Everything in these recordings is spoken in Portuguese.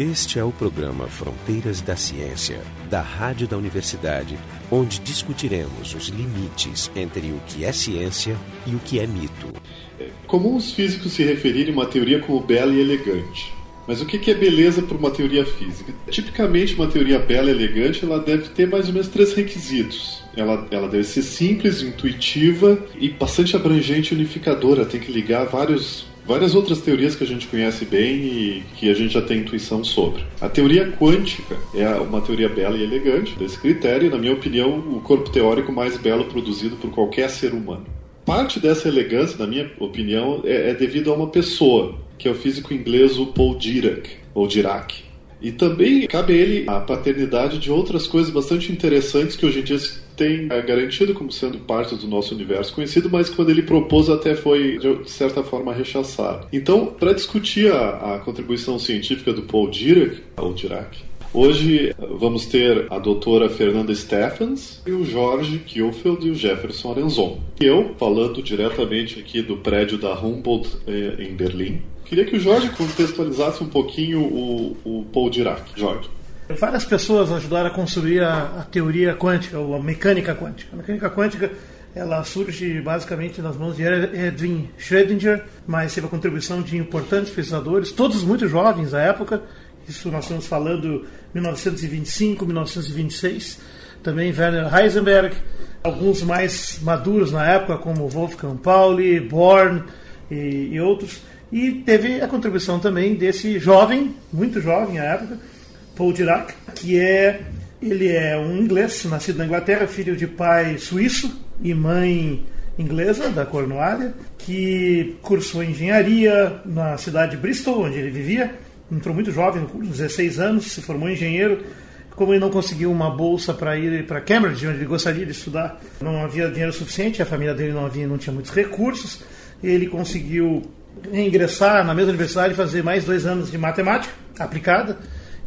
Este é o programa Fronteiras da Ciência, da Rádio da Universidade, onde discutiremos os limites entre o que é ciência e o que é mito. É comum os físicos se referirem a uma teoria como bela e elegante. Mas o que é beleza para uma teoria física? Tipicamente, uma teoria bela e elegante ela deve ter mais ou menos três requisitos. Ela, ela deve ser simples, intuitiva e bastante abrangente e unificadora. Tem que ligar vários, várias outras teorias que a gente conhece bem e que a gente já tem intuição sobre. A teoria quântica é uma teoria bela e elegante. Desse critério, na minha opinião, o corpo teórico mais belo produzido por qualquer ser humano. Parte dessa elegância, na minha opinião, é, é devido a uma pessoa, que é o físico inglês Paul Dirac, ou Dirac. E também cabe a ele a paternidade de outras coisas bastante interessantes que hoje em dia tem é, garantido como sendo parte do nosso universo conhecido, mas quando ele propôs até foi de certa forma rechaçado. Então, para discutir a, a, contribuição científica do Paul Dirac, ou Dirac, Hoje vamos ter a doutora Fernanda Stephens e o Jorge Kielfeld e o Jefferson Arenzon. Eu, falando diretamente aqui do prédio da Humboldt eh, em Berlim, queria que o Jorge contextualizasse um pouquinho o, o Paul Dirac. Jorge. Várias pessoas ajudaram a construir a, a, teoria quântica, ou a mecânica quântica. A mecânica quântica ela surge basicamente nas mãos de Edwin Schrödinger, mas teve a contribuição de importantes pesquisadores, todos muito jovens à época. Isso nós estamos falando 1925, 1926. Também Werner Heisenberg, alguns mais maduros na época, como Wolfgang Pauli, Born e, e outros. E teve a contribuição também desse jovem, muito jovem à época, Paul Dirac, que é ele é um inglês, nascido na Inglaterra, filho de pai suíço e mãe inglesa da Cornualha, que cursou engenharia na cidade de Bristol, onde ele vivia. Entrou muito jovem, com 16 anos, se formou engenheiro. Como ele não conseguiu uma bolsa para ir para Cambridge, onde ele gostaria de estudar, não havia dinheiro suficiente, a família dele não havia, não tinha muitos recursos. Ele conseguiu ingressar na mesma universidade, fazer mais dois anos de matemática aplicada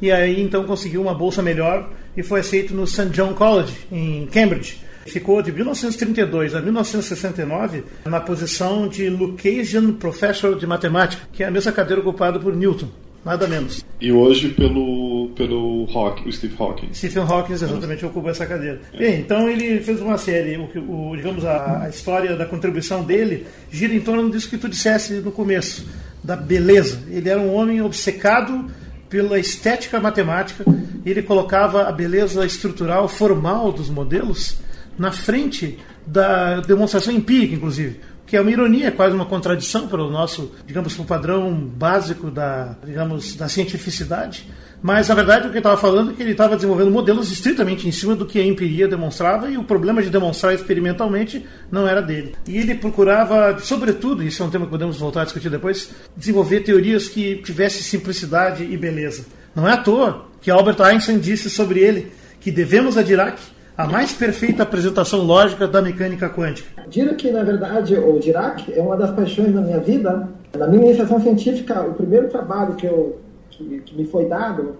e aí então conseguiu uma bolsa melhor e foi aceito no St. John College, em Cambridge. Ficou de 1932 a 1969 na posição de Lucasian Professor de Matemática, que é a mesma cadeira ocupada por Newton, nada menos. E hoje pelo, pelo Hawking, o Steve Hawking. Stephen Hawking exatamente ocupou essa cadeira. É. Bem, então ele fez uma série, o, o digamos, a, a, história da contribuição dele gira em torno disso que tu disseste no começo, da beleza. Ele era um homem obcecado pela estética matemática, ele colocava a beleza estrutural, formal dos modelos na frente da demonstração empírica, inclusive. Que é uma ironia, quase uma contradição para o nosso, digamos, o padrão básico da, digamos, da cientificidade. Mas, na verdade, o que ele estava falando é que ele estava desenvolvendo modelos estritamente em cima do que a empiria demonstrava e o problema de demonstrar experimentalmente não era dele. E ele procurava, sobretudo, isso é um tema que podemos voltar a discutir depois, desenvolver teorias que tivessem simplicidade e beleza. Não é à toa que Albert Einstein disse sobre ele que devemos a Dirac a mais perfeita apresentação lógica da mecânica quântica. Dirac, na verdade, ou Dirac, é uma das paixões da minha vida. Na minha iniciação científica, o primeiro trabalho que eu que, que me foi dado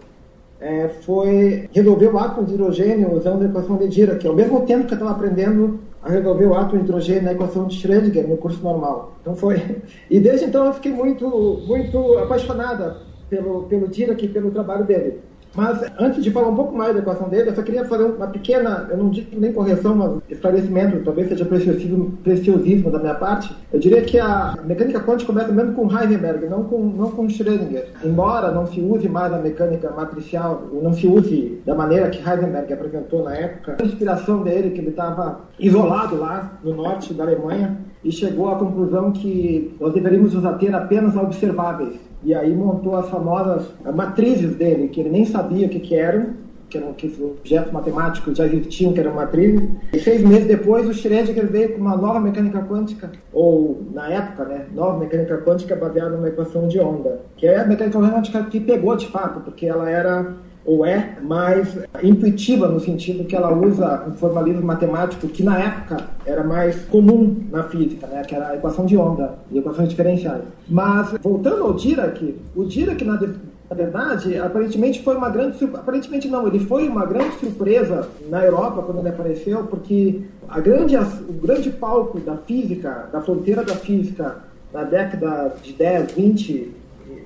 é, foi resolver o átomo de hidrogênio usando a equação de Dirac, ao mesmo tempo que eu estava aprendendo a resolver o átomo de hidrogênio na equação de Schrödinger no curso normal. Então foi. E desde então eu fiquei muito, muito apaixonada pelo, pelo Dirac e pelo trabalho dele. Mas antes de falar um pouco mais da equação dele, eu só queria fazer uma pequena, eu não digo nem correção, mas esclarecimento, talvez seja preciosismo, preciosismo da minha parte. Eu diria que a mecânica quântica começa mesmo com Heisenberg, não com, não com Schrödinger. Embora não se use mais a mecânica matricial, não se use da maneira que Heisenberg apresentou na época, a inspiração dele, que ele estava isolado lá no norte da Alemanha, e chegou à conclusão que nós deveríamos usar ter apenas observáveis e aí montou as famosas matrizes dele, que ele nem sabia o que, que eram, que eram que objetos matemáticos já existiam, que eram matrizes. E seis meses depois, o Schrödinger veio com uma nova mecânica quântica, ou na época, né, nova mecânica quântica baseada numa equação de onda, que é a mecânica quântica que pegou de fato, porque ela era ou é mais intuitiva no sentido que ela usa um formalismo matemático que na época era mais comum na física, né, que era a equação de onda e equações diferenciais. Mas voltando ao Dirac, o Dirac na, na verdade aparentemente foi uma grande aparentemente não, ele foi uma grande surpresa na Europa quando ele apareceu, porque a grande o grande palco da física, da fronteira da física na década de 10, 20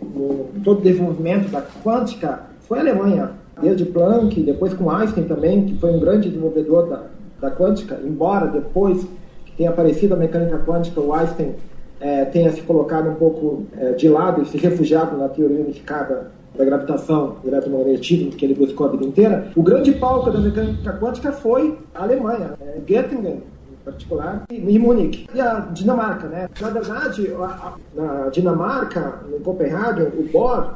no, todo o desenvolvimento da quântica foi a Alemanha, desde Planck, depois com Einstein também, que foi um grande desenvolvedor da, da quântica, embora depois que tenha aparecido a mecânica quântica, o Einstein é, tenha se colocado um pouco é, de lado e se refugiado na teoria unificada da gravitação eletromagnetismo que ele buscou a vida inteira, o grande palco da mecânica quântica foi a Alemanha, é, Göttingen, em particular, e Munique. E a Dinamarca, né? Na verdade, a, a, na Dinamarca, em Copenhague, o Bohr,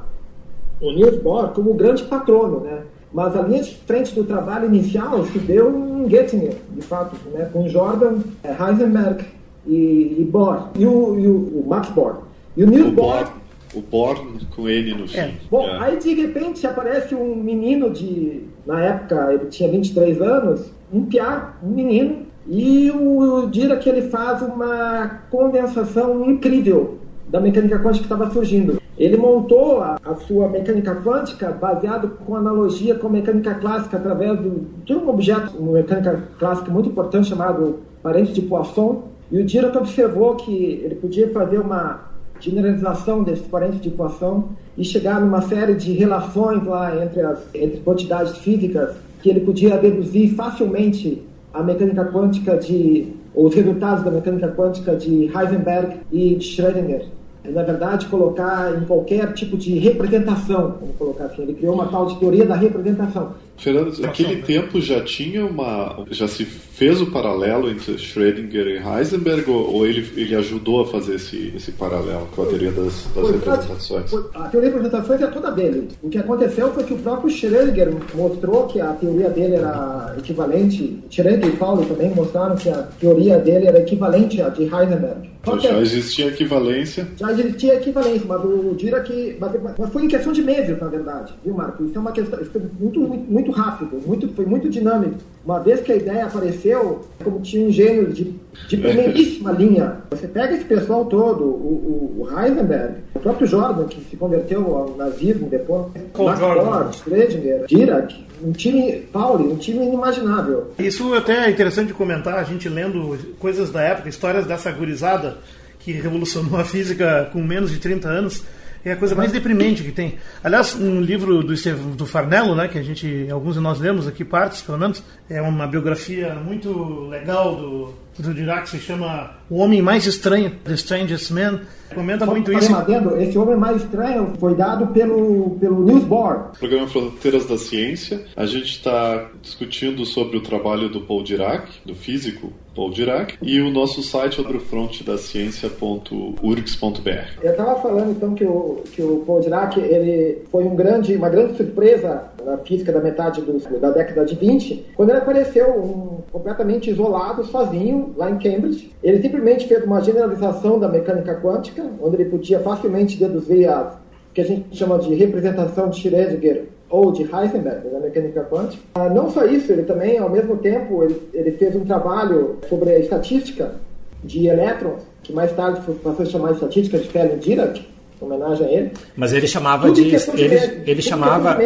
o Niels Bohr, como o grande patrono, né? Mas a linha de frente do trabalho inicial se deu em Göttingen, de fato, né? com Jordan, é, Heisenberg e, e Bohr, e o, e o, o Max Bohr. E o Niels Bohr o Born com N no fim. É. Bom, é. aí de repente aparece um menino de. Na época ele tinha 23 anos, um piá, um menino, e o Dirac ele faz uma condensação incrível da mecânica quântica que estava surgindo. Ele montou a, a, sua mecânica quântica baseado com analogia com a mecânica clássica através do, de um objeto, uma mecânica clássica muito importante chamado parente de Poisson. E o Dirac observou que ele podia fazer uma generalização desse parente de equação e chegar numa série de relações lá entre as entre quantidades físicas que ele podia deduzir facilmente a mecânica quântica de os resultados da mecânica quântica de Heisenberg e de Schrödinger na verdade, colocar em qualquer tipo de representação, vamos colocar assim. Ele criou uma tal de teoria da representação. Fernando, naquele tempo já tinha uma. já se fez o paralelo entre Schrödinger e Heisenberg ou, ou ele, ele ajudou a fazer esse, esse paralelo com a teoria das, das representações? A teoria das representações é toda dele. O que aconteceu foi que o próprio Schrödinger mostrou que a teoria dele era equivalente, Schrödinger e Pauli também mostraram que a teoria dele era equivalente à de Heisenberg. Então, já existia equivalência? Já existia equivalência, mas o Dirac. Mas, mas foi em questão de meses, na verdade, viu, Marco? Isso é uma questão. Isso foi muito, muito, muito rápido, muito, foi muito dinâmico. Uma vez que a ideia apareceu, como tinha um gênio de, de primeiríssima linha, você pega esse pessoal todo, o, o, o, Heisenberg, o próprio Jordan, que se converteu ao nazismo depois, Max Borg, Schrödinger, Dirac, um time, Pauli, um time inimaginável. Isso até é interessante de comentar, a gente lendo coisas da época, histórias dessa gurizada que revolucionou a física com menos de 30 anos é a coisa mais deprimente que tem. Aliás, um livro do, do Farnello, né, que a gente, alguns de nós lemos aqui, partes pelo menos, é uma biografia muito legal do, do Dirac, se chama O Homem Mais Estranho, The Strangest Man. Comenta Só muito isso. Adendo, esse Homem Mais Estranho foi dado pelo, pelo Niels Bohr. Programa Fronteiras da Ciência. A gente está discutindo sobre o trabalho do Paul Dirac, do físico, Paul Dirac, e o nosso site é o frontedaciencia.urgs.br. Eu estava falando então que o, que o Paul Dirac ele foi um grande, uma grande surpresa na física da metade do, da década de 20, quando ele apareceu um, completamente isolado, sozinho, lá em Cambridge. Ele simplesmente fez uma generalização da mecânica quântica, onde ele podia facilmente deduzir a que a gente chama de representação de Schrödinger ou de Heisenberg, da mecânica quântica. Ah, não só isso, ele também, ao mesmo tempo, ele, ele fez um trabalho sobre a estatística de elétrons, que mais tarde passou a chamar de estatística de Fermi-Dirac, em homenagem a ele. Mas ele chamava Tudo de... Ele, ele chamava...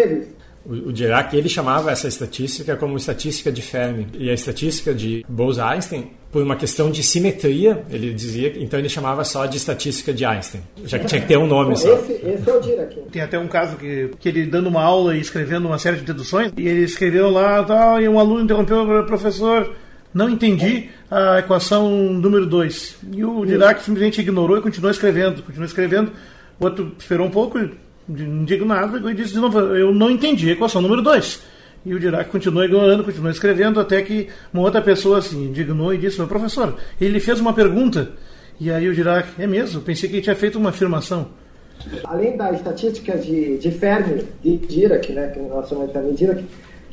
O, Dirac ele chamava essa estatística como estatística de Fermi. E a estatística de Bose-Einstein por uma questão de simetria ele dizia então ele chamava só de estatística de Einstein já que tinha que ter um nome só. esse, esse é o Dirac tem até um caso que, que ele dando uma aula e escrevendo uma série de deduções e ele escreveu lá tal, e um aluno interrompeu o professor não entendi a equação número 2 e o Dirac simplesmente ignorou e continuou escrevendo continuou escrevendo. O outro esperou um pouco nada, e disse de novo, eu não entendi a equação número 2. E o Dirac continuou ignorando, continuou escrevendo, até que uma outra pessoa se assim, indignou e disse, professor, ele fez uma pergunta. E aí o Dirac, é mesmo, pensei que ele tinha feito uma afirmação. Além da estatística de, de Fermi e Dirac, né, que nós chamamos de e Dirac,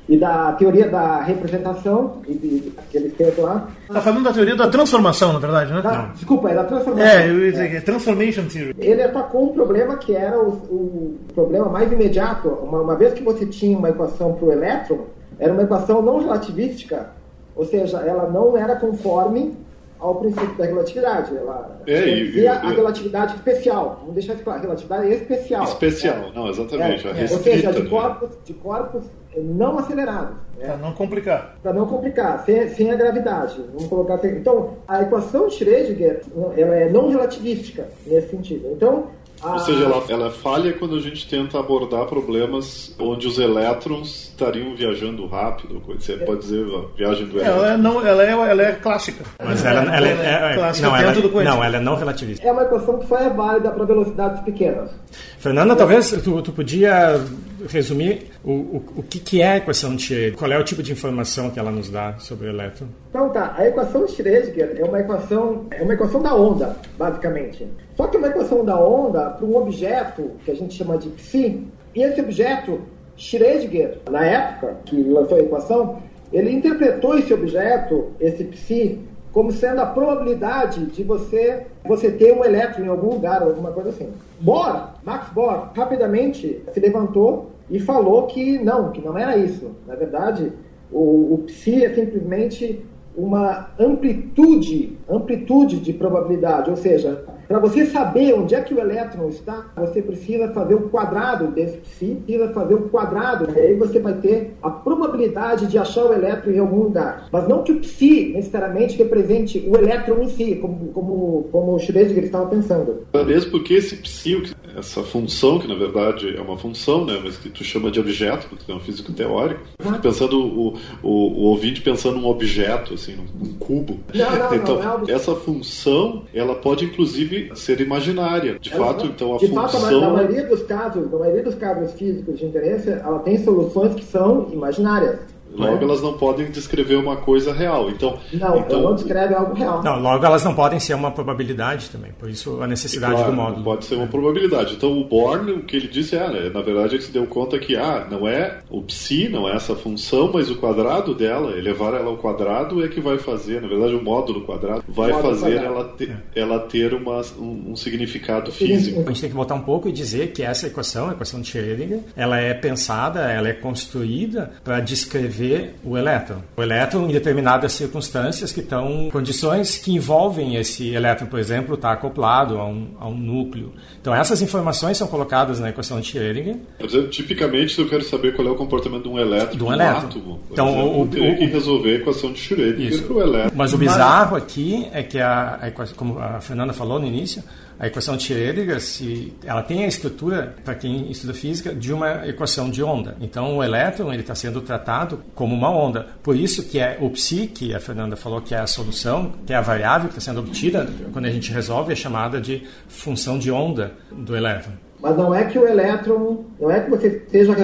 e da teoria da representação e de, que ele fez lá. Está falando da teoria da transformação, na verdade, né? Da, desculpa, é da transformação. É, eu ia dizer, é. Transformation Theory. Ele atacou um problema que era o, o problema mais imediato. Uma, uma, vez que você tinha uma equação para o elétron, era uma equação não relativística, ou seja, ela não era conforme ao princípio da relatividade. Ela é, e, e, a relatividade especial. Vamos deixar de claro, a relatividade é especial. Especial, é. não, exatamente. É, é. Ou seja, de corpos, de corpos não acelerados. Né? Para não complicar. Para não complicar, sem, sem, a gravidade. Vamos colocar assim. Então, a equação de Schrödinger ela é não relativística nesse sentido. Então, Ou seja, ela, ela falha quando a gente tenta abordar problemas onde os elétrons estariam viajando rápido. Você pode dizer a viagem do elétron. Ela, não, ela, é, ela é clássica. Mas ela, ela, ela é, é, clássica não, ela, não, ela é não relativista. É uma equação que só é válida para velocidades pequenas. Fernanda, talvez tu, tu podia resumir o, o, o que, que é a equação de Schrödinger? Qual é o tipo de informação que ela nos dá sobre o elétron? Então tá, a equação de Schrödinger é uma equação, é uma equação da onda, basicamente. Só que é uma equação da onda para um objeto que a gente chama de psi, e esse objeto, Schrödinger, na época que lançou a equação, ele interpretou esse objeto, esse psi, como sendo a probabilidade de você, você ter um elétron em algum lugar, alguma coisa assim. Bohr, Max Bohr, rapidamente se levantou e falou que não, que não era isso. Na verdade, o, o psi é simplesmente uma amplitude, amplitude de probabilidade, ou seja, para você saber onde é que o elétron está, você precisa fazer o quadrado desse psi, precisa fazer o quadrado, e aí você vai ter a probabilidade de achar o elétron em algum lugar. Mas não que o psi necessariamente represente o elétron em si, como, como, como o Schrödinger estava pensando. Mesmo porque esse psi, essa função, que na verdade é uma função, né, mas que tu chama de objeto, porque tu é um físico teórico, eu fico pensando o, o, o ouvinte pensando num objeto, assim, num cubo. Não, não, então, não, é essa função, ela pode inclusive ser imaginária. De fato, então a de função. Fato, na maioria dos casos, na maioria dos casos físicos de interesse, ela tem soluções que são imaginárias. Logo, é. elas não podem descrever uma coisa real. Então, não, então não descreve algo real. Não, logo elas não podem ser uma probabilidade também. Por isso a necessidade claro, do módulo. Pode ser uma probabilidade. Então o Born, o que ele disse é, né, na verdade, ele se deu conta que ah, não é o psi, não é essa função, mas o quadrado dela, elevar ela ao quadrado é que vai fazer, na verdade, o módulo quadrado vai fazer quadrado. ela ter, é. ela ter uma, um, um, significado físico. A gente tem que voltar um pouco e dizer que essa equação, a equação de Schrödinger, ela é pensada, ela é construída para descrever o elétron. O elétron, em determinadas circunstâncias que estão condições que envolvem esse elétron, por exemplo, estar tá acoplado a um, a um núcleo. Então essas informações são colocadas na equação de Schrödinger. Por exemplo, tipicamente, se eu quero saber qual é o comportamento de um elétron, de um elétron. átomo, então exemplo, o, eu teria que resolver a equação de Schrödinger para o elétron. Mas o bizarro aqui é que a, a como a Fernanda falou no início, a equação de Schrödinger, se, ela tem a estrutura, para quem estuda física, de uma equação de onda. Então, o elétron está sendo tratado como uma onda. Por isso que é o psi, que a Fernanda falou que é a solução, que é a variável que está sendo obtida quando a gente resolve, é chamada de função de onda do elétron. Mas não é que o elétron, não é que você esteja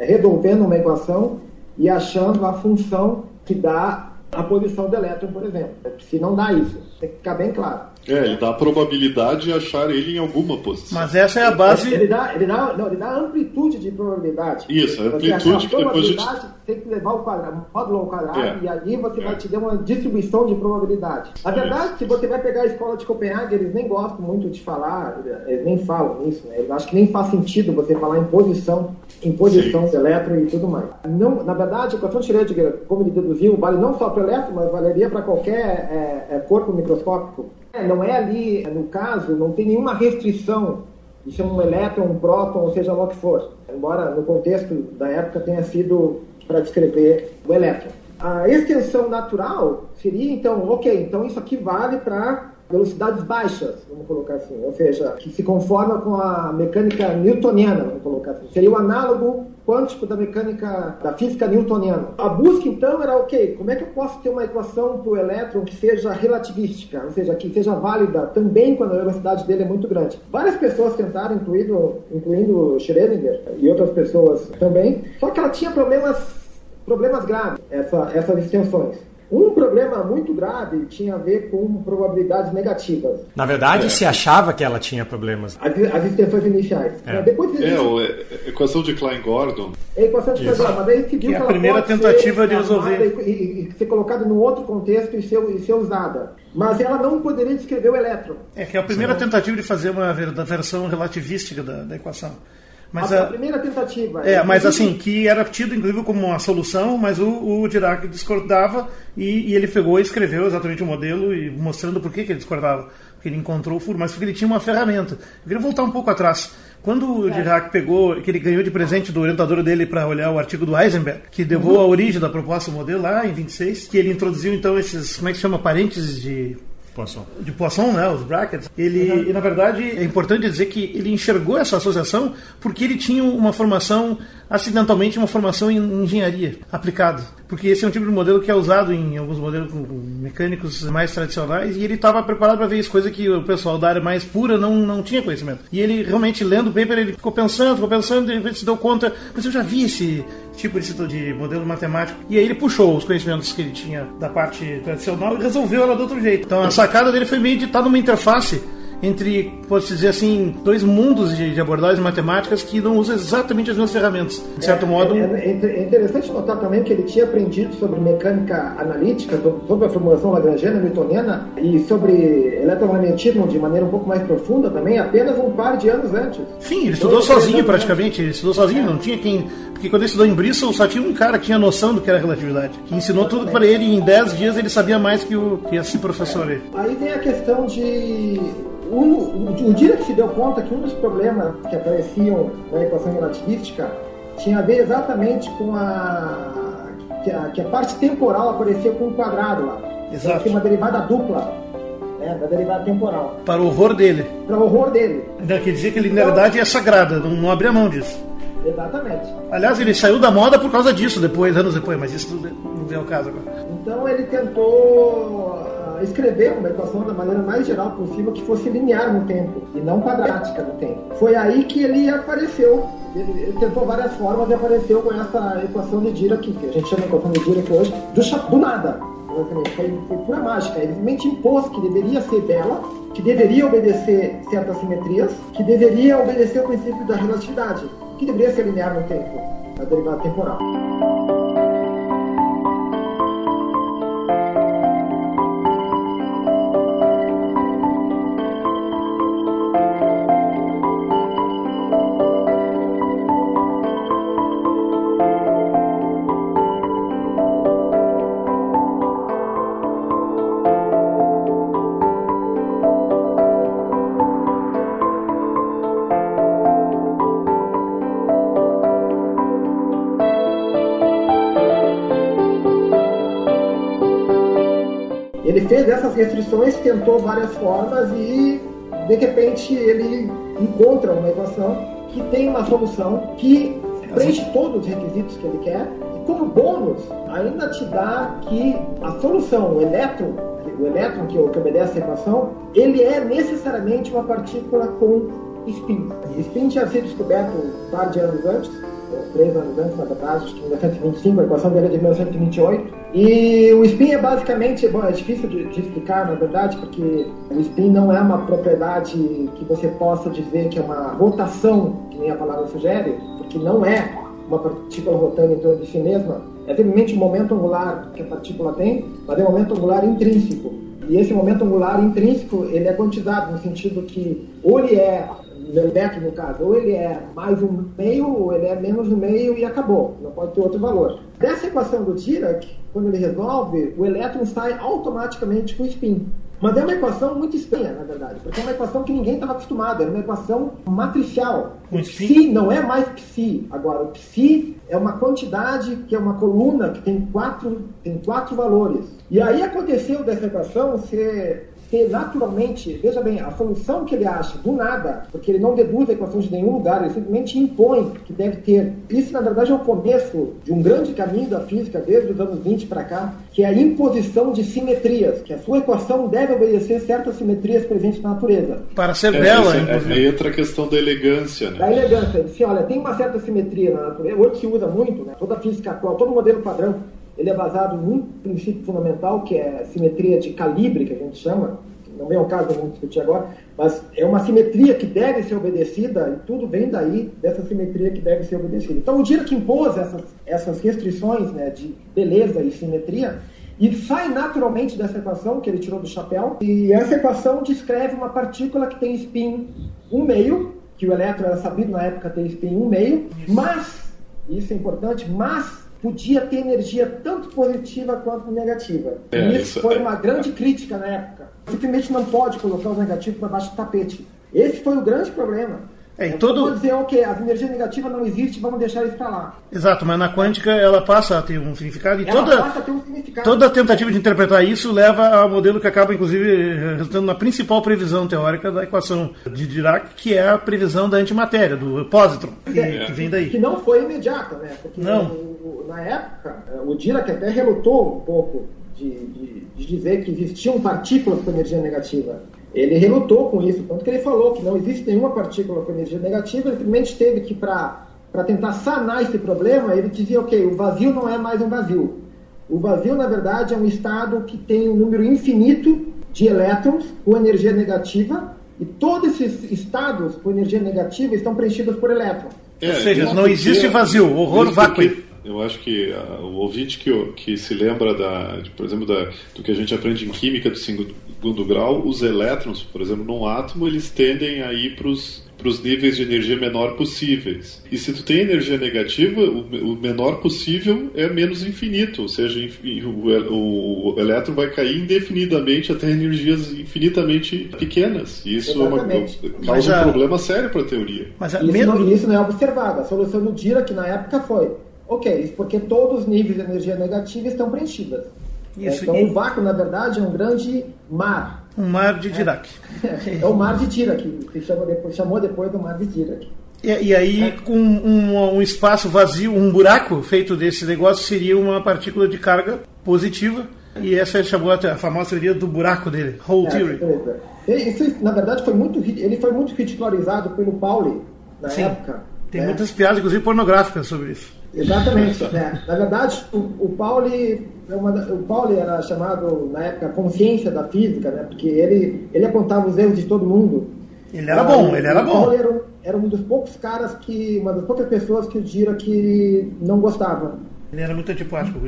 resolvendo uma equação e achando a função que dá a posição do elétron, por exemplo. Se não dá isso, tem que ficar bem claro. É, ele dá a probabilidade de achar ele em alguma posição. Mas essa é a base. Ele dá, ele dá, não, ele dá amplitude de probabilidade. Isso, a amplitude que depois a gente. Tem que levar o quadrado, módulo ao quadrado, é. e ali você é. vai te dar uma distribuição de probabilidade. Na verdade, Isso. se você vai pegar a escola de Copenhague, eles nem gostam muito de falar, eles nem falam nisso, né? Eles acham que nem faz sentido você falar em posição, em posição Sim. do elétron e tudo mais. Não, na verdade, o equação de Schrödinger, como ele deduziu, vale não só para o elétron, mas valeria para qualquer é, é, corpo microscópico. É, não é ali, no caso, não tem nenhuma restrição de ser um elétron, um próton, ou seja lá o que for. Embora no contexto da época tenha sido para descrever o elétron. A extensão natural seria, então, ok, então isso aqui vale para velocidades baixas, vamos colocar assim, ou seja, que se conforma com a mecânica newtoniana, vamos colocar assim. Seria o análogo quântico da mecânica da física newtoniana. A busca então era ok, como é que eu posso ter uma equação para o elétron que seja relativística, ou seja, que seja válida também quando a velocidade dele é muito grande. Várias pessoas tentaram, incluindo, incluindo Schrödinger e outras pessoas também, só que ela tinha problemas problemas graves, essa, essas extensões. Um problema muito grave tinha a ver com probabilidades negativas. Na verdade, é. se achava que ela tinha problemas. As, as extensões iniciais. É. Depois é, a equação de Klein-Gordon. É a equação de Klein-Gordon, mas aí se viu que, a primeira tentativa ser de resolver. E, e, e, ser colocada num outro contexto e ser, e ser usada. Mas ela não poderia descrever o elétron. É que é a primeira Sim. tentativa de fazer uma versão relativística da, da equação. Mas a, a, primeira tentativa. É, mas assim, que era tido inclusive como uma solução, mas o, o Dirac discordava e, e, ele pegou e escreveu exatamente o modelo e mostrando por que, que ele discordava. Porque ele encontrou o furo, mas porque ele tinha uma ferramenta. Eu queria voltar um pouco atrás. Quando o é. Dirac pegou, que ele ganhou de presente do orientador dele para olhar o artigo do Heisenberg, que levou uhum. a origem da proposta do modelo lá em 26, que ele introduziu então esses, como é que chama, parênteses de Poisson. De Poisson, né? Os brackets. Ele, uhum. e, na verdade, é importante dizer que ele enxergou essa associação porque ele tinha uma formação, acidentalmente, uma formação em engenharia aplicada. Porque esse é um tipo de modelo que é usado em alguns modelos mecânicos mais tradicionais e ele estava preparado para ver isso, coisa que o pessoal da área mais pura não, não tinha conhecimento. E ele realmente, lendo o paper, ele ficou pensando, ficou pensando, e se deu conta, mas eu já vi esse tipo de, de modelo matemático. E aí ele puxou os conhecimentos que ele tinha da parte tradicional e resolveu ela do outro jeito. Então a sacada dele foi meio de estar numa interface entre, posso dizer assim, dois mundos de, de, abordagens matemáticas que não usam exatamente as mesmas ferramentas. De certo é, modo. É, é, é, interessante notar também que ele tinha aprendido sobre mecânica analítica, sobre a formulação lagrangiana, newtoniana e sobre eletromagnetismo de maneira um pouco mais profunda também, apenas um par de anos antes. Sim, ele estudou sozinho praticamente. Ele estudou sozinho, não tinha quem. Porque quando ele estudou em Bristol, só tinha um cara que tinha noção do que era relatividade, que ensinou tudo para ele e em 10 dias ele sabia mais que, o, que esse professor aí. Aí vem a questão de o, o Dirac se deu conta que um dos problemas que apareciam na equação relativística tinha a ver exatamente com a que a, que a parte temporal aparecia com um quadrado lá. Exato. Tinha uma derivada dupla né, da derivada temporal. Para o horror dele. Para o horror dele. Então, quer dizer que a linearidade então, é sagrada, não, não abria mão disso. Exatamente. Aliás, ele saiu da moda por causa disso depois, anos depois, mas isso não vem ao caso agora. Então ele tentou escrever uma equação da maneira mais geral possível que fosse linear no tempo e não quadrática no tempo. Foi aí que ele apareceu. Ele, tentou várias formas e apareceu com essa equação de Dirac, que a gente chama de equação de Dirac hoje, do, do nada. Foi, foi pura mágica. Ele simplesmente impôs que deveria ser bela, que deveria obedecer certas simetrias, que deveria obedecer o princípio da relatividade, que deveria ser linear no tempo, a derivada temporal. Restrições, tentou várias formas e de repente ele encontra uma equação que tem uma solução que preenche todos os requisitos que ele quer e como bônus ainda te dá que a solução, o elétron, o elétron que, que obedece à equação, ele é necessariamente uma partícula com spin. O spin tinha sido descoberto um par de anos antes três anos antes, na verdade, acho que em 1925, a equação dele é de 1928. E o spin é basicamente, bom, é difícil de, de, explicar, na verdade, porque o spin não é uma propriedade que você possa dizer que é uma rotação, que nem a palavra sugere, porque não é uma partícula rotando em torno de si mesma. É simplesmente o momento angular que a partícula tem, mas é um momento angular intrínseco. E esse momento angular intrínseco, ele é quantizado no sentido que ou ele é elétron, no caso, ou ele é mais um meio, ou ele é menos um meio e acabou. Não pode ter outro valor. Dessa equação do Dirac, quando ele resolve, o elétron sai automaticamente com spin. Mas é uma equação muito estranha, na verdade, porque é uma equação que ninguém estava acostumado, é uma equação matricial. O psi não é mais psi. Agora, o psi é uma quantidade que é uma coluna que tem quatro, tem quatro valores. E aí aconteceu dessa equação ser ter naturalmente, veja bem, a solução que ele acha do nada, porque ele não deduz a equação de nenhum lugar, ele simplesmente impõe que deve ter. Isso, na verdade, é o começo de um grande caminho da física, desde os anos 20 para cá, que é a imposição de simetrias, que a sua equação deve obedecer certas simetrias presentes na natureza. Para ser é, bela, é, Aí entra a questão da elegância, né? Da elegância. Ele olha, tem uma certa simetria na natureza, hoje se usa muito, né? Toda a física atual, todo modelo padrão ele é baseado num princípio fundamental, que é a simetria de calibre, que a gente chama, não é o caso, vamos discutir agora, mas é uma simetria que deve ser obedecida e tudo vem daí dessa simetria que deve ser obedecida. Então, o Dirac impôs essas, essas restrições né, de beleza e simetria e sai naturalmente dessa equação que ele tirou do chapéu. E essa equação descreve uma partícula que tem spin 1 meio, que o elétron era sabido na época ter spin 1 meio, mas, isso é importante, mas podia ter energia tanto positiva quanto negativa. É, e isso, isso foi é... uma grande crítica na época. Simplesmente não pode colocar o negativo para baixo do tapete. Esse foi o grande problema. É, e todo... Pode dizer, ok, a energia negativa não existe, vamos deixar isso para lá. Exato, mas na quântica ela passa a ter um significado e ela toda, passa a ter um significado. toda tentativa de interpretar isso leva ao modelo que acaba, inclusive, resultando na principal previsão teórica da equação de Dirac, que é a previsão da antimatéria, do positron, que, É, que vem daí. Que não foi imediata, né? Porque Não. o- o- na época, o Dirac até relutou um pouco de, de- de dizer que existiam partículas com energia negativa. Ele relutou com isso, tanto que ele falou que não existe nenhuma partícula com energia negativa, ele simplesmente teve que, para tentar sanar esse problema, ele dizia, ok, o vazio não é mais um vazio. O vazio, na verdade, é um estado que tem um número infinito de elétrons com energia negativa, e todos esses estados com energia negativa estão preenchidos por elétrons. É, Ou seja, não existe vazio, horror vácuo. Eu acho que ah, o ouvinte que, que se lembra, da, de, por exemplo, da, do que a gente aprende em química do segundo grau, os elétrons, por exemplo, num átomo, eles tendem a ir para os níveis de energia menor possíveis. E se tu tem energia negativa, o, o menor possível é menos infinito, ou seja, o, o, o elétron vai cair indefinidamente até energias infinitamente pequenas. E isso é uma. Mas causa a- um problema sério para a teoria. Mas a Isso menos- não, isso não é observado. A solução do Dirac na época foi, ok, porque todos os níveis de energia negativa estão preenchidos. Isso, então e- o vácuo, na verdade, é um grande mar. um mar de Dirac. É o mar de Dirac, que chama depois, chamou depois do mar de Dirac. E, e aí, com um, um espaço vazio, um buraco feito desse negócio, seria uma partícula de carga positiva. E essa chamou a, famosa teoria do buraco dele, Hole É, Theory. Isso, na verdade, foi muito, ele foi muito ridicularizado pelo Pauli na Sim. época. Tem né? muitas piadas, inclusive pornográficas, sobre isso. Exatamente. né? Na verdade, o, o Pauli, é o Pauli era chamado na época consciência da física, né? Porque ele ele apontava os erros de todo mundo. Ele era Ah, bom, o- ele era o bom. Pauli era um, era um dos poucos caras que, uma das poucas pessoas que o Dirac não gostava. Ele era muito antipático.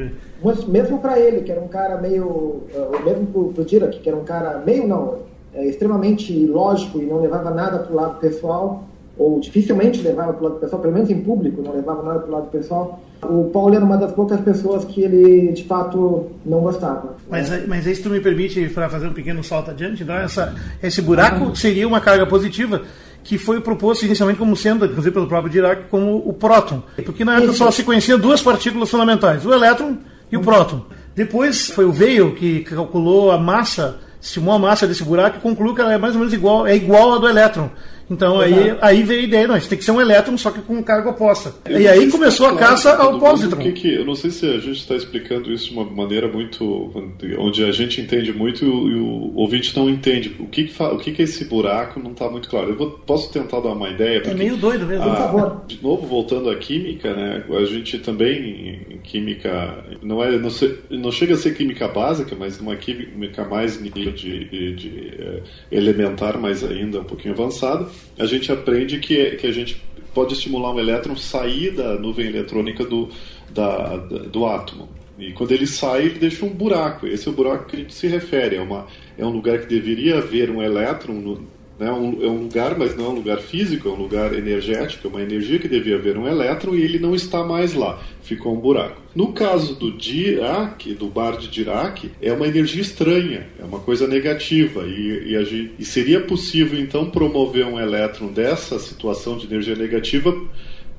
Mas mesmo para ele, que era um cara meio, eh, mesmo pro, pro Dirac, que era um cara meio não, é, extremamente lógico e não levava nada pro lado pessoal, ou dificilmente levava pro lado pessoal, pelo menos em público, não levava nada pro lado pessoal. O Paulo era uma das poucas pessoas que ele, de fato, não gostava. Mas, mas aí, se tu me permite, para fazer um pequeno salto adiante, então essa, esse buraco seria uma carga positiva que foi proposto inicialmente como sendo, inclusive pelo próprio Dirac, como o próton. Porque na época Isso. só se conheciam duas partículas fundamentais, o elétron e o próton. Depois foi o Weil que calculou a massa, estimou a massa desse buraco e concluiu que ela é mais ou menos igual, é igual à do elétron. Então aí, Exato. aí veio a ideia, não, isso tem que ser um elétron, só que com carga oposta. Eu E aí sei começou tá a caça ao o que que- eu não sei se a gente está explicando isso de uma maneira muito. onde a gente entende muito e o, e o ouvinte não entende. O que, que, fa- o que, que é esse buraco não está muito claro. Eu vou- posso tentar dar uma ideia? É meio doido mesmo. Ah, favor. de novo, voltando à química, né? A gente também em química não é não, se- não chega a ser química básica, mas numa química mais nível de, de- de, eh, elementar, mais ainda um pouquinho avançado, a gente aprende que, que a gente pode estimular um elétron sair da nuvem eletrônica do, da, da- do átomo. E quando ele sai, ele deixa um buraco. Esse é o buraco que a gente se refere. É, uma, é um lugar que deveria haver um elétron no, né, um, é um lugar, mas não é um lugar físico, é um lugar energético, é uma energia que devia haver um elétron e ele não está mais lá, ficou um buraco. No caso do Dirac, do bar de Dirac, é uma energia estranha, é uma coisa negativa e, e, gente- e seria possível então promover um elétron dessa situação de energia negativa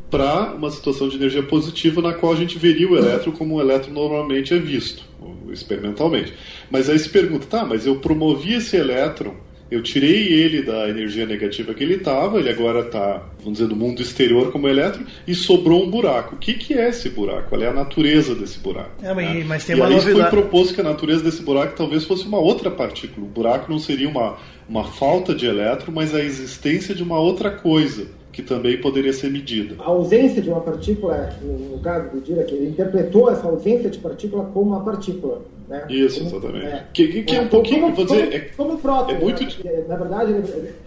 para uma situação de energia positiva na qual a gente veria o elétron como o elétron normalmente é visto, experimentalmente. Mas aí se pergunta, tá, mas eu promovi esse elétron, eu tirei ele da energia negativa que ele estava, ele agora está, vamos dizer, no mundo exterior como elétron, e sobrou um buraco. O que, que é esse buraco? Qual é a natureza desse buraco? É, mas- né? mas tem e uma aí foi novidade. proposto que a natureza desse buraco talvez fosse uma outra partícula. O buraco não seria uma, uma falta de elétron, mas a existência de uma outra coisa que também poderia ser medida. A ausência de uma partícula, no no caso do Dirac, ele interpretou essa ausência de partícula como uma partícula. Né? Isso, Como- exatamente. Que- que- que é um pouquinho, como, vou dizer, como, é- como próton, é muito né? Na verdade,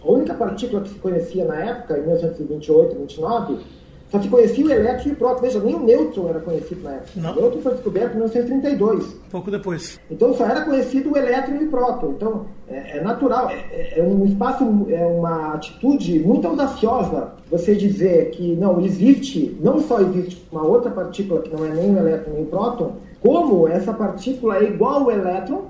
a única partícula que se conhecia na época, em 1928, 29, só se conhecia o elétron e o próton. Veja, nem o nêutron era conhecido na época. Não. O nêutron foi descoberto em 1932. Pouco depois. Então só era conhecido o elétron e o próton. Então é, é natural, é, é- é um espaço, é uma atitude muito audaciosa você dizer que não existe, não só existe uma outra partícula que não é nem o elétron nem o próton, como essa partícula é igual ao elétron,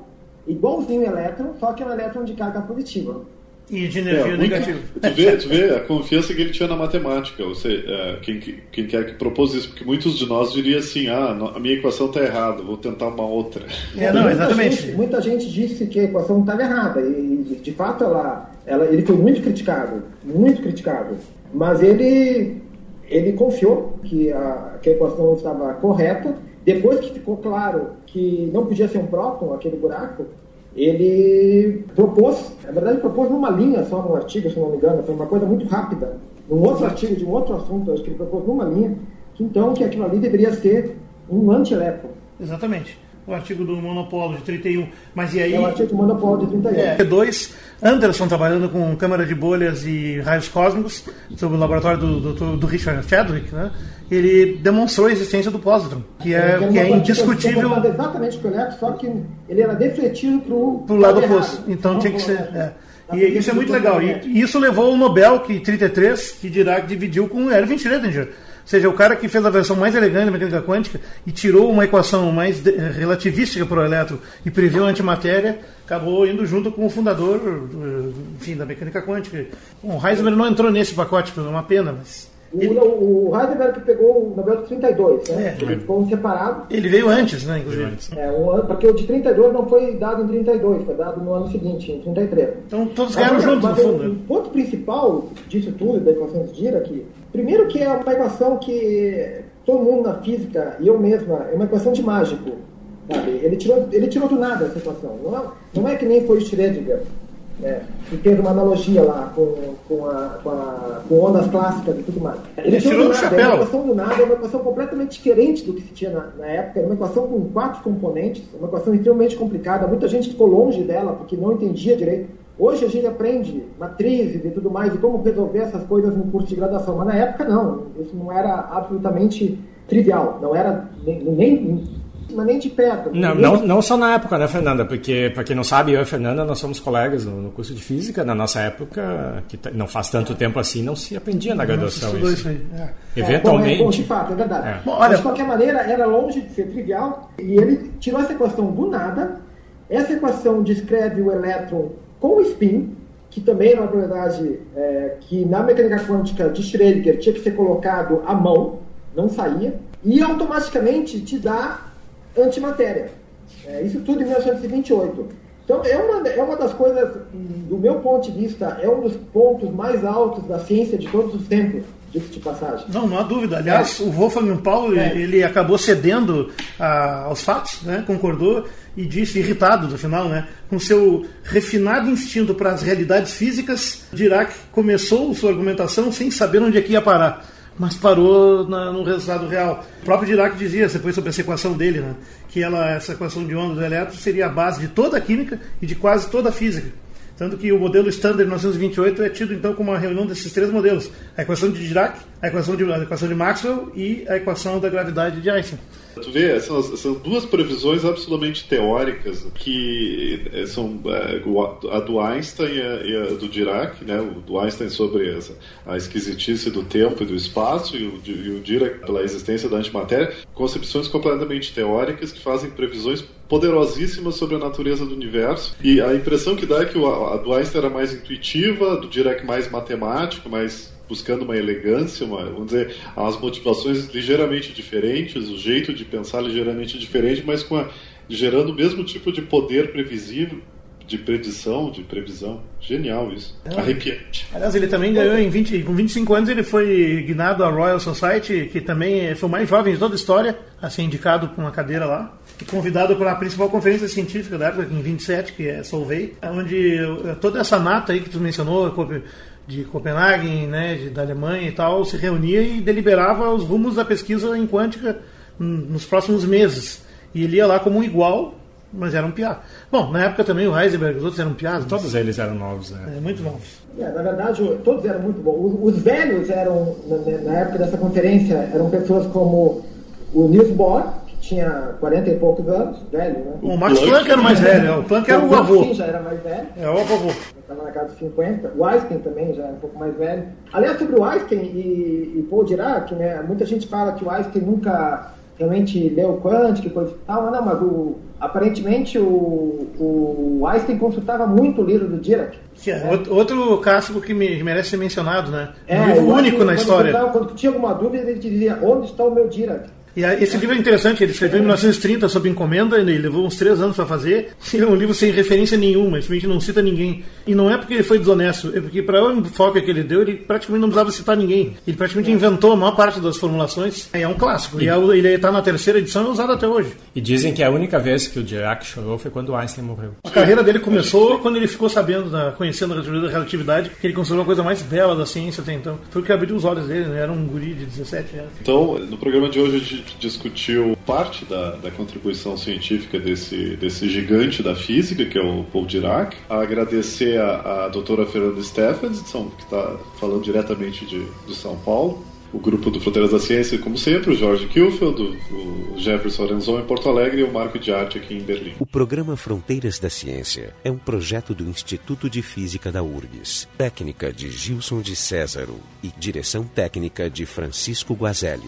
igualzinho ao elétron, só que é um elétron de carga positiva. E de energia é, negativa. Tu vê, tu vê a confiança que ele tinha na matemática. Ou seja, é, quem, quem quer que propôs isso, porque muitos de nós diriam assim: ah, a minha equação está errada, vou tentar uma outra. É, não, exatamente. Muita gente, muita gente disse que a equação estava errada. E de fato ela, ela, ele foi muito criticado. Muito criticado. Mas ele, ele confiou que a, que a equação estava correta. Depois que ficou claro que não podia ser um próton, aquele buraco, ele propôs, na verdade, propôs numa linha só no artigo, se não me engano, foi uma coisa muito rápida, num outro artigo de um outro assunto, acho que ele propôs numa linha, que então que aquilo ali deveria ser um antielétron. Exatamente. O artigo do monopólio de 31. Mas e aí. É o artigo do monopólio de 31. É, dois, Anderson trabalhando com câmara de bolhas e raios cósmicos, sob o laboratório do, do, do Richard Chadwick, né? ele demonstrou a existência do pósitron, que é, que é indiscutível. Exatamente o elétron, só que ele era defletido para o lado oposto. Então tinha que ser. É. E isso é muito legal. E isso levou o Nobel, que 33, que que dividiu com Erwin Schrödinger. Ou seja, o cara que fez a versão mais elegante da mecânica quântica e tirou uma equação mais relativística para o elétron e previu a antimatéria, acabou indo junto com o fundador enfim, da mecânica quântica. Bom, o Heisenberg não entrou nesse pacote, foi uma pena, mas ele... O, o Heisenberg pegou o Nobel de 32, né? É. Ele ficou um separado. Ele veio antes, né? Inclusive. É, um porque o de 32 não foi dado em 32, foi dado no ano seguinte, em 33. Então todos ganharam juntos, no fundo. O ponto principal disso tudo, da equação de Dirac, primeiro que é uma equação que todo mundo na física, e eu mesma, é uma equação de mágico. Sabe? Ele, tirou, ele tirou do nada essa equação. Não é, não é que nem foi Schrödinger é, e teve uma analogia lá com, com, a, com, a, com ondas clássicas e tudo mais. Ele tirou do chapéu. É uma equação do nada, é uma equação completamente diferente do que se tinha na, na época. É uma equação com quatro componentes, uma equação extremamente complicada. Muita gente ficou longe dela porque não entendia direito. Hoje a gente aprende matrizes e tudo mais, e como resolver essas coisas no curso de graduação, mas na época não. Isso não era absolutamente trivial, não era nem, nem mas nem de perto. Não, não, não só na época, né, Fernanda? Porque, para quem não sabe, eu e a Fernanda, nós somos colegas no, no curso de Física. Na nossa época, que não faz tanto tempo assim, não se aprendia na graduação isso. isso aí. É. Eventualmente... É, bom, de fato, é verdade. É. Bom, olha... Mas, de qualquer maneira, era longe de ser trivial. E ele tirou essa equação do nada. Essa equação descreve o elétron com spin, que também era uma propriedade é, que na mecânica quântica de Schrödinger tinha que ser colocado à mão, não saía, e automaticamente te dá antimatéria. É, isso tudo em 1928. Então, é uma, é uma das coisas, do meu ponto de vista, é um dos pontos mais altos da ciência de todos os tempos, de passagem. Não, não há dúvida. Aliás, é. o Wolfgang Paul, é. ele acabou cedendo a, aos fatos, né? concordou e disse, irritado no final, né? com seu refinado instinto para as realidades físicas, Dirac começou sua argumentação sem saber onde é que ia parar mas parou na, no resultado real. O próprio Dirac dizia, depois sobre essa equação dele, né, que ela, essa equação de onda do elétron seria a base de toda a química e de quase toda a física. Tanto que o modelo Standard 1928 é tido então como uma reunião desses três modelos: a equação de Dirac, a equação de, a equação de Maxwell e a equação da gravidade de Einstein. Tu vê, são, são duas previsões absolutamente teóricas que eh, são eh, a do Einstein e a, do Dirac, né? O do Einstein sobre a esquisitice do tempo e do espaço e o, Dirac pela existência da antimatéria, concepções completamente teóricas que fazem previsões poderosíssimas sobre a natureza do universo. E a impressão que dá é que a do Einstein era mais intuitiva, a do Dirac mais matemática, mais buscando uma elegância, uma, vamos dizer, as motivações ligeiramente diferentes, o jeito de pensar ligeiramente diferente, mas com a, gerando o mesmo tipo de poder previsível, de predição, de previsão. Genial isso. É. Arrepiante. Aliás, ele também ganhou em 20, com 25 anos, ele foi guinado à Royal Society, que também foi o mais jovem de toda a história a ser indicado para uma cadeira lá. E convidado para a principal conferência científica da época, em 27, que é Solvay, onde toda essa nata aí que tu mencionou, de Copenhague, né, de, da Alemanha e tal, se reunia e deliberava os rumos da pesquisa em quântica nos próximos meses. E ele ia lá como um igual, mas era um piá. Bom, na época também o Heisenberg, os outros eram piás. Todos eles eram novos, né? É, muito novos. É, na verdade, todos eram muito bons. Os, os velhos eram, na, na, época dessa conferência, eram pessoas como o Niels Bohr, tinha 40 e poucos anos, velho, né? O Max Planck era o mais velho, né? o Planck era o avô. Sim, já era mais velho. É, o avô. Estava na casa dos 50. O Einstein também já era um pouco mais velho. Aliás, sobre o Einstein e, e Paul Dirac, né? Muita gente fala que o Einstein nunca realmente leu Kant, que foi tal, não, mas o, aparentemente o, o Einstein consultava muito o livro do Dirac. Que é, é. Outro caso que me, merece ser mencionado, né? É, um livro único na história. Quando, quando tinha alguma dúvida, ele dizia, onde está o meu Dirac? E esse livro é interessante, ele escreveu em 1930 sob encomenda, ele levou uns três anos para fazer. Ele é um livro sem referência nenhuma, simplesmente não cita ninguém. E não é porque ele foi desonesto, é porque para o enfoque que ele deu, ele praticamente não precisava citar ninguém. Ele praticamente inventou a maior parte das formulações. É um clássico, e, e é ele está na terceira edição e é usado até hoje. E dizem que a única vez que o Dirac chorou foi quando Einstein morreu. A carreira dele começou quando ele ficou sabendo, da, conhecendo a relatividade, que ele considerou a coisa mais bela da ciência até então. Foi o que abriu os olhos dele, né? era um guri de 17 anos. Então, no programa de hoje a gente discutiu parte da, da contribuição científica desse, desse gigante da física, que é o Paul Dirac. Agradecer a, a doutora Fernanda Stephens, que está falando diretamente de, de São Paulo o grupo do Fronteiras da Ciência, como sempre, o Jorge Kielfeld, o Jefferson Lorenzon em Porto Alegre e o Marco de Arte aqui em Berlim. O programa Fronteiras da Ciência é um projeto do Instituto de Física da URGS, técnica de Gilson de Césaro e direção técnica de Francisco Guazelli.